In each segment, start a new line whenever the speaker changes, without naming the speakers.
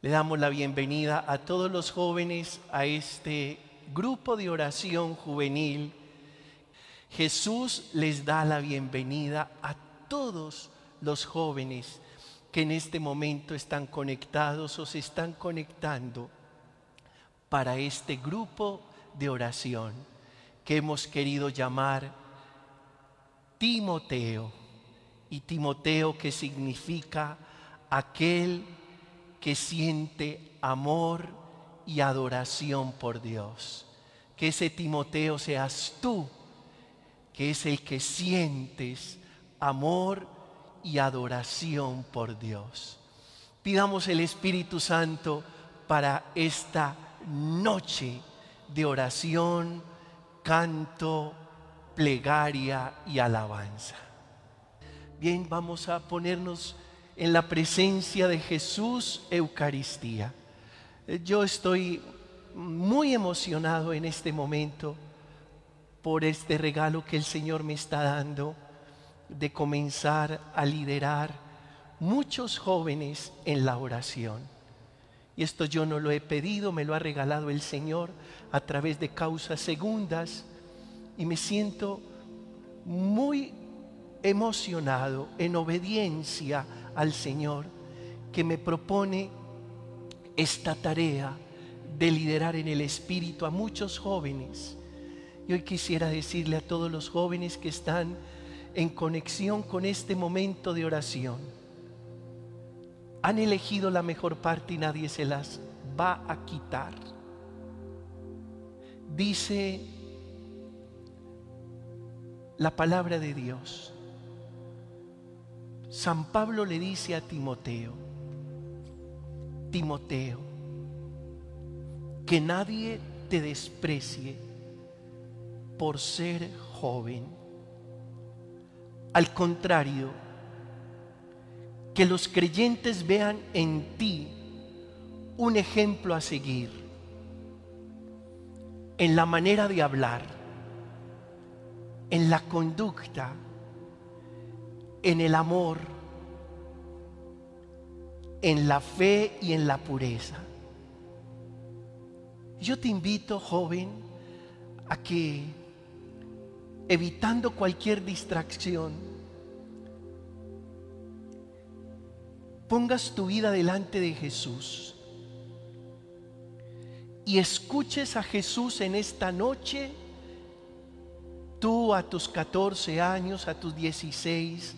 Le damos la bienvenida a todos los jóvenes a este grupo de oración juvenil. Jesús les da la bienvenida a todos los jóvenes que en este momento están conectados o se están conectando para este grupo de oración que hemos querido llamar Timoteo. Y Timoteo que significa aquel que siente amor y adoración por Dios. Que ese Timoteo seas tú, que es el que sientes amor y adoración por Dios. Pidamos el Espíritu Santo para esta noche de oración, canto, plegaria y alabanza. Bien, vamos a ponernos en la presencia de Jesús Eucaristía. Yo estoy muy emocionado en este momento por este regalo que el Señor me está dando de comenzar a liderar muchos jóvenes en la oración. Y esto yo no lo he pedido, me lo ha regalado el Señor a través de causas segundas y me siento muy emocionado en obediencia al Señor que me propone esta tarea de liderar en el Espíritu a muchos jóvenes. Y hoy quisiera decirle a todos los jóvenes que están en conexión con este momento de oración. Han elegido la mejor parte y nadie se las va a quitar. Dice la palabra de Dios. San Pablo le dice a Timoteo, Timoteo, que nadie te desprecie por ser joven. Al contrario, que los creyentes vean en ti un ejemplo a seguir en la manera de hablar, en la conducta, en el amor, en la fe y en la pureza. Yo te invito, joven, a que evitando cualquier distracción, pongas tu vida delante de Jesús y escuches a Jesús en esta noche, tú a tus 14 años, a tus 16,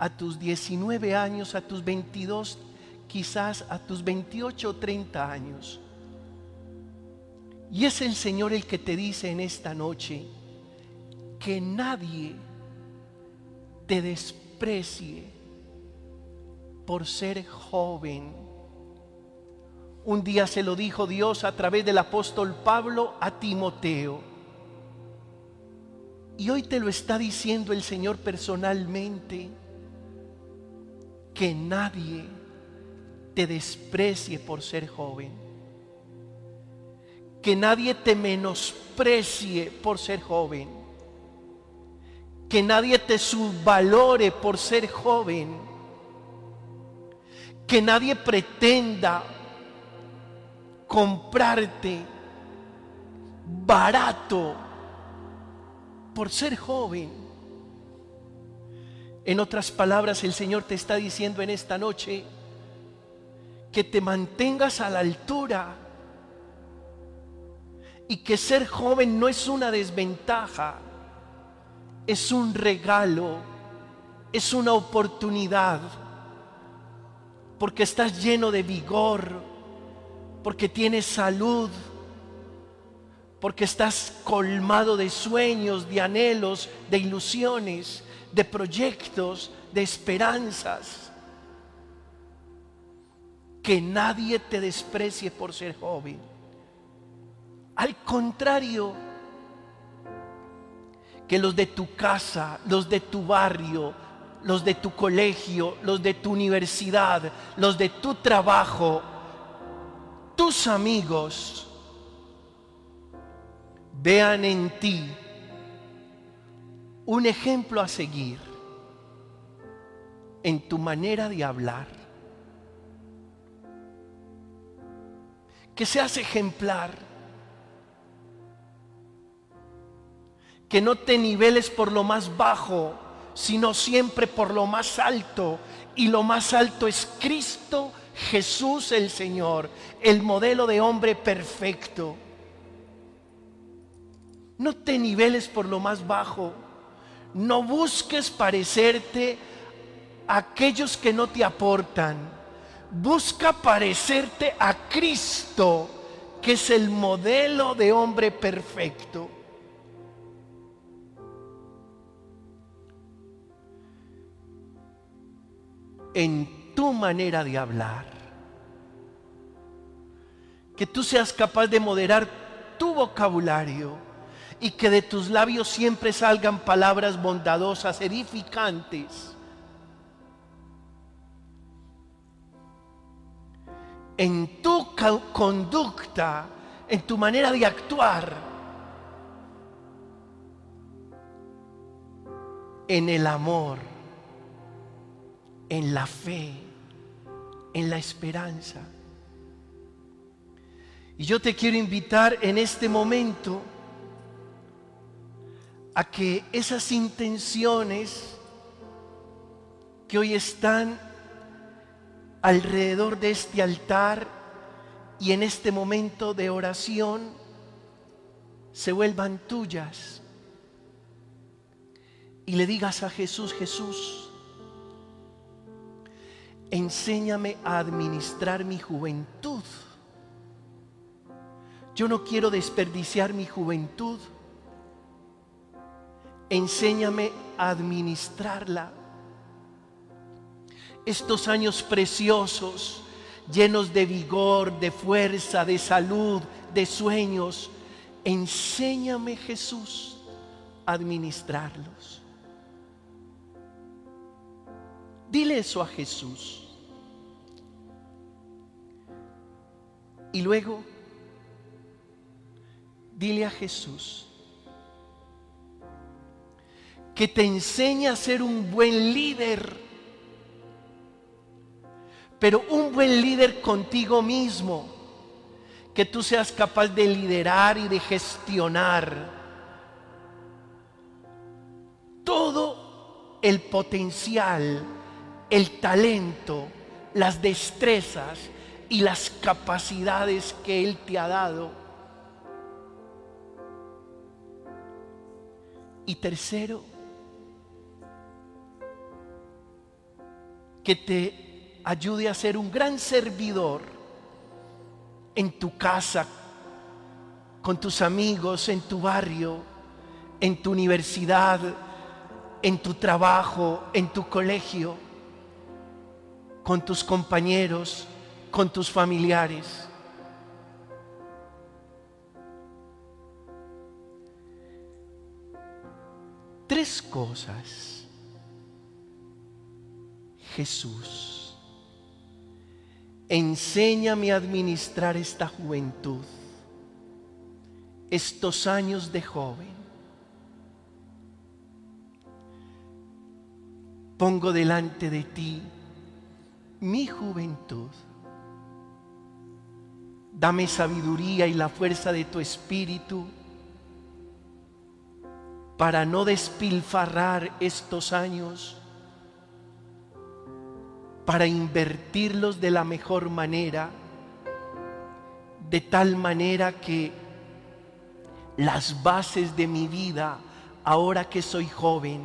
a tus 19 años, a tus 22, quizás a tus 28 o 30 años. Y es el Señor el que te dice en esta noche, que nadie te desprecie por ser joven. Un día se lo dijo Dios a través del apóstol Pablo a Timoteo. Y hoy te lo está diciendo el Señor personalmente, que nadie te desprecie por ser joven. Que nadie te menosprecie por ser joven que nadie te subvalore por ser joven, que nadie pretenda comprarte barato por ser joven. En otras palabras, el Señor te está diciendo en esta noche que te mantengas a la altura y que ser joven no es una desventaja es un regalo, es una oportunidad, porque estás lleno de vigor, porque tienes salud, porque estás colmado de sueños, de anhelos, de ilusiones, de proyectos, de esperanzas. que nadie te desprecie por ser joven. Al contrario, que los de tu casa, los de tu barrio, los de tu colegio, los de tu universidad, los de tu trabajo, tus amigos, vean en ti un ejemplo a seguir en tu manera de hablar. Que seas ejemplar. Que no te niveles por lo más bajo, sino siempre por lo más alto. Y lo más alto es Cristo Jesús el Señor, el modelo de hombre perfecto. No te niveles por lo más bajo. No busques parecerte a aquellos que no te aportan. Busca parecerte a Cristo, que es el modelo de hombre perfecto. En tu manera de hablar. Que tú seas capaz de moderar tu vocabulario y que de tus labios siempre salgan palabras bondadosas, edificantes. En tu conducta, en tu manera de actuar, en el amor, en la fe, en la esperanza. Y yo te quiero invitar en este momento a que esas intenciones que hoy están alrededor de este altar y en este momento de oración se vuelvan tuyas y le digas a Jesús, Jesús, enséñame a administrar mi juventud. Yo no quiero desperdiciar mi juventud enséñame a administrarla. Estos años preciosos, llenos de vigor, de fuerza, de salud, de sueños, enséñame Jesús a administrarlos. Dile eso a Jesús. Y luego, dile a Jesús, que te enseña a ser un buen líder, pero un buen líder contigo mismo, que tú seas capaz de liderar y de gestionar todo el potencial, el talento, las destrezas y las capacidades que Él te ha dado. Y tercero, que te ayude a ser un gran servidor en tu casa, con tus amigos, en tu barrio, en tu universidad, en tu trabajo, en tu colegio, con tus compañeros, con tus familiares. Tres cosas Jesús, enséñame a administrar esta juventud, estos años de joven. Pongo delante de ti mi juventud. Dame sabiduría y la fuerza de tu espíritu para no despilfarrar estos años para invertirlos de la mejor manera, de tal manera que las bases de mi vida, ahora que soy joven,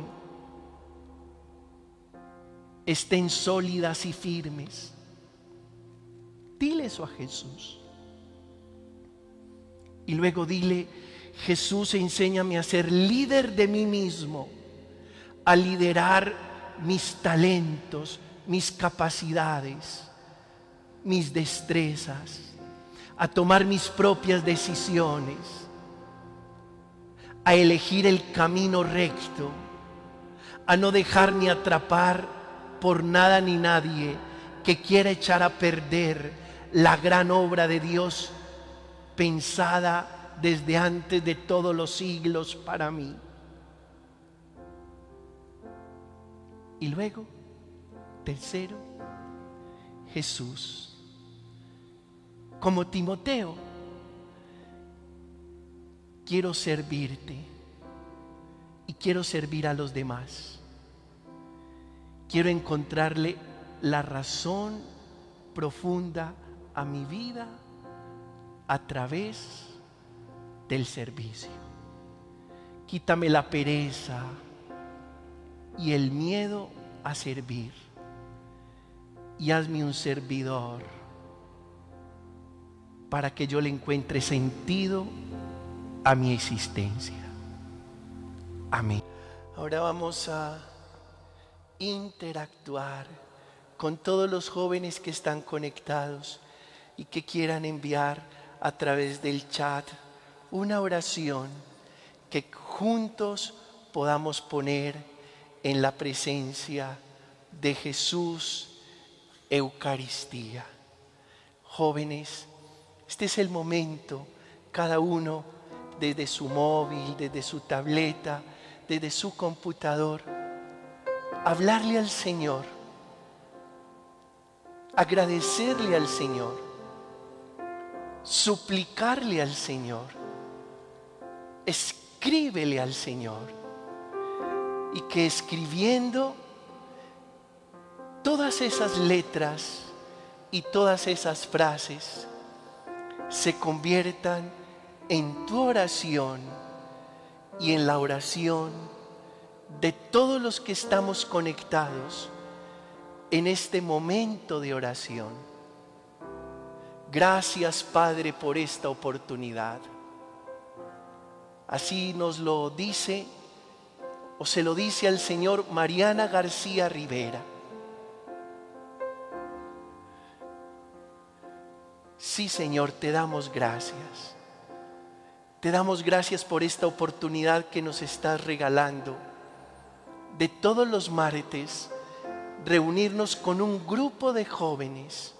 estén sólidas y firmes. Dile eso a Jesús. Y luego dile, Jesús, enséñame a ser líder de mí mismo, a liderar mis talentos, mis capacidades, mis destrezas, a tomar mis propias decisiones, a elegir el camino recto, a no dejarme atrapar por nada ni nadie que quiera echar a perder la gran obra de Dios pensada desde antes de todos los siglos para mí. Y luego, tercero, Jesús. Como Timoteo, quiero servirte y quiero servir a los demás. Quiero encontrarle la razón profunda a mi vida a través del servicio. Quítame la pereza y el miedo a servir y hazme un servidor para que yo le encuentre sentido a mi existencia. Amén. Ahora vamos a interactuar con todos los jóvenes que están conectados y que quieran enviar a través del chat una oración que juntos podamos poner en la presencia de Jesús Eucaristía. Jóvenes, este es el momento, cada uno desde su móvil, desde su tableta, desde su computador, hablarle al Señor, agradecerle al Señor, suplicarle al Señor, escríbele al Señor y que escribiendo todas esas letras y todas esas frases se conviertan en tu oración y en la oración de todos los que estamos conectados en este momento de oración. Gracias Padre por esta oportunidad. Así nos lo dice o se lo dice al Señor Mariana García Rivera. Sí, Señor, te damos gracias. Te damos gracias por esta oportunidad que nos estás regalando de todos los martes reunirnos con un grupo de jóvenes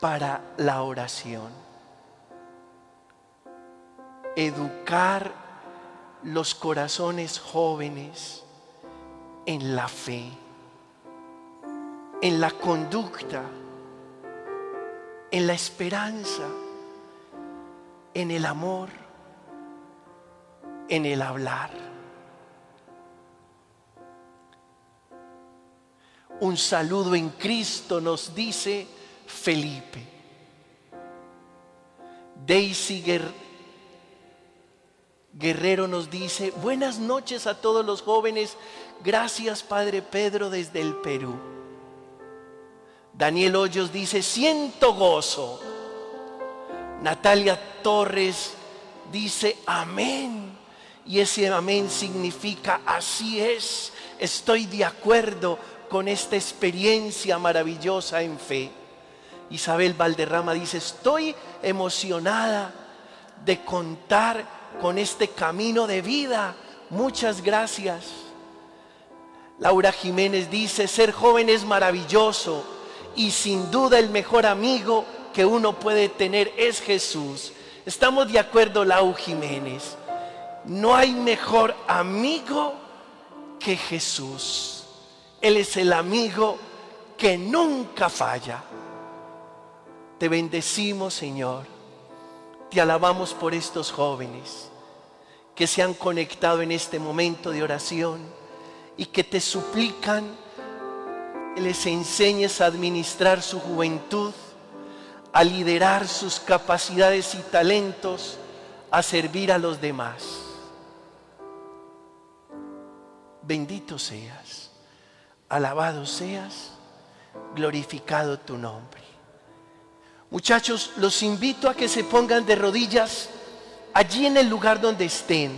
para la oración. Educar los corazones jóvenes en la fe, en la conducta en la esperanza, en el amor, en el hablar. Un saludo en Cristo nos dice Felipe. Daisy Guerrero nos dice, buenas noches a todos los jóvenes, gracias Padre Pedro desde el Perú. Daniel Hoyos dice, siento gozo. Natalia Torres dice, amén. Y ese amén significa, así es, estoy de acuerdo con esta experiencia maravillosa en fe. Isabel Valderrama dice, estoy emocionada de contar con este camino de vida. Muchas gracias. Laura Jiménez dice, ser joven es maravilloso y sin duda el mejor amigo que uno puede tener es Jesús. Estamos de acuerdo, Lau Jiménez. No hay mejor amigo que Jesús. Él es el amigo que nunca falla. Te bendecimos, Señor. Te alabamos por estos jóvenes que se han conectado en este momento de oración y que te suplican les enseñes a administrar su juventud, a liderar sus capacidades y talentos, a servir a los demás. Bendito seas, alabado seas, glorificado tu nombre. Muchachos, los invito a que se pongan de rodillas allí en el lugar donde estén,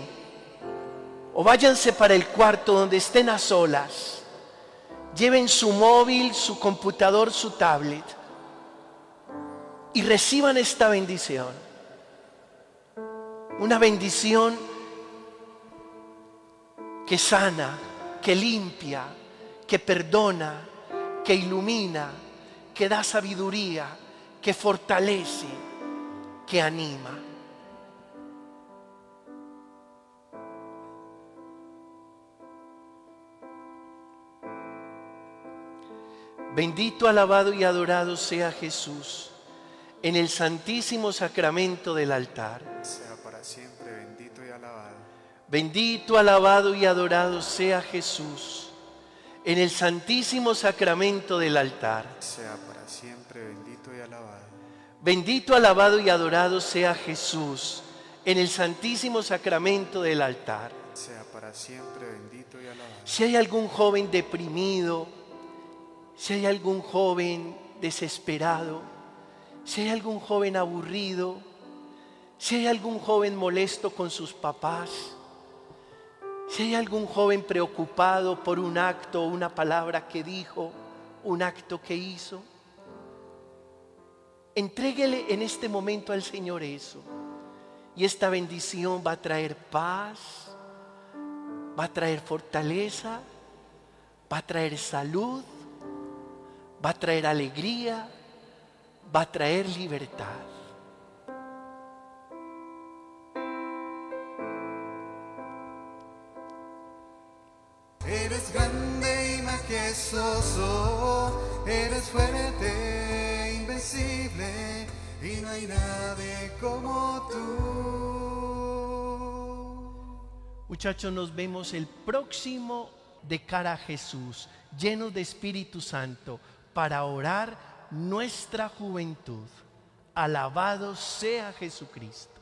o váyanse para el cuarto donde estén a solas Lleven su móvil, su computador, su tablet y reciban esta bendición. Una bendición que sana, que limpia, que perdona, que ilumina, que da sabiduría, que fortalece, que anima. Bendito, alabado y adorado sea Jesús en el santísimo sacramento del altar.
Sea para siempre bendito y alabado.
Bendito, alabado y adorado sea Jesús en el santísimo sacramento del altar.
Sea para siempre bendito y alabado.
Bendito, alabado y adorado sea Jesús en el santísimo sacramento del altar.
Sea para siempre bendito y alabado.
Si hay algún joven deprimido, si hay algún joven desesperado, si hay algún joven aburrido, si hay algún joven molesto con sus papás, si hay algún joven preocupado por un acto una palabra que dijo, un acto que hizo, entréguele en este momento al Señor eso. Y esta bendición va a traer paz, va a traer fortaleza, va a traer salud va a traer alegría, va a traer libertad.
Eres grande y majestuoso, eres fuerte, invencible, y no hay nadie como tú.
Muchachos, nos vemos el próximo de cara a Jesús, llenos de Espíritu Santo para orar nuestra juventud. Alabado sea Jesucristo.